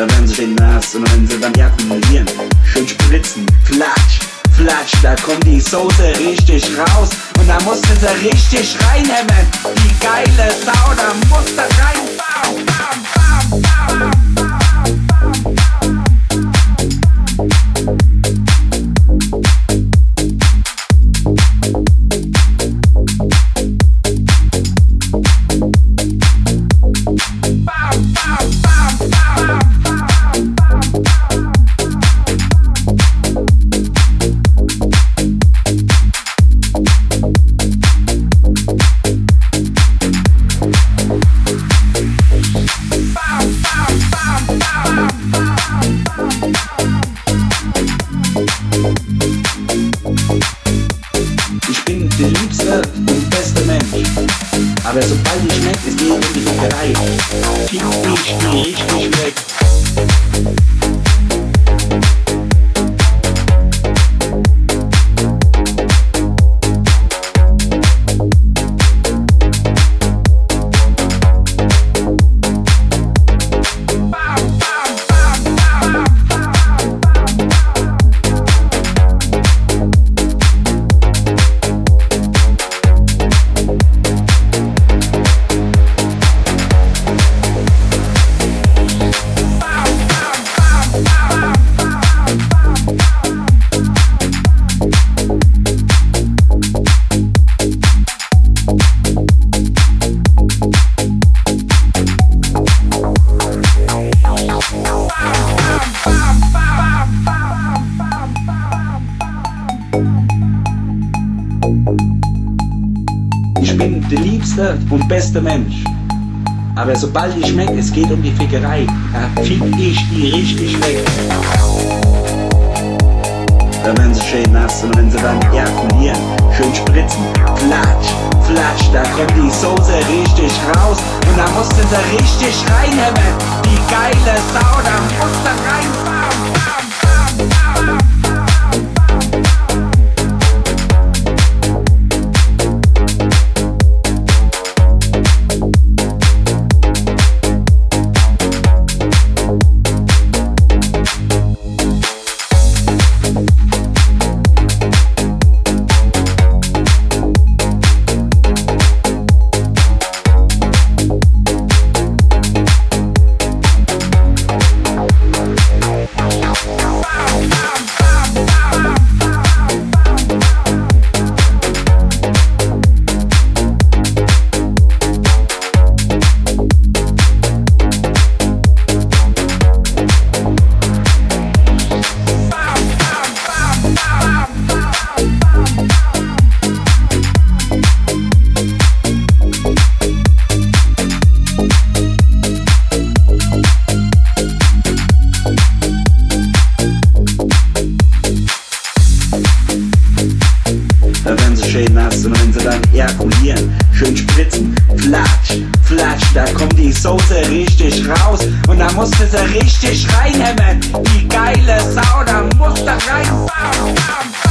Da werden sie schön nass und sie dann ejakulieren, schön spritzen, flatsch, flatsch, da kommt die Soße richtig raus. Und da musst du sie richtig reinhämmern. Die geile Sau, da musst du rein, bam, bam, bam, bam, bam. Aber sobald ich schmeckt, ist die Bäckerei. Fick dich richtig weg. Bin der liebste und beste Mensch. Aber sobald ich schmeckt, es geht um die Fickerei, da fick ich die richtig weg. Da werden sie schön nass und wenn sie dann ejakulieren, schön spritzen, flatsch, flatsch, da kommt die Soße richtig raus und da musst du sie richtig reinhämmern. Die geile Sau, da musst du rein, Nass und wenn sie dann ejakulieren, schön spritzen, flatsch, flatsch, da kommt die Soße richtig raus und da musst du sie richtig reinhämmern. Die geile Sau, da musst du rein, bam, bam, bam.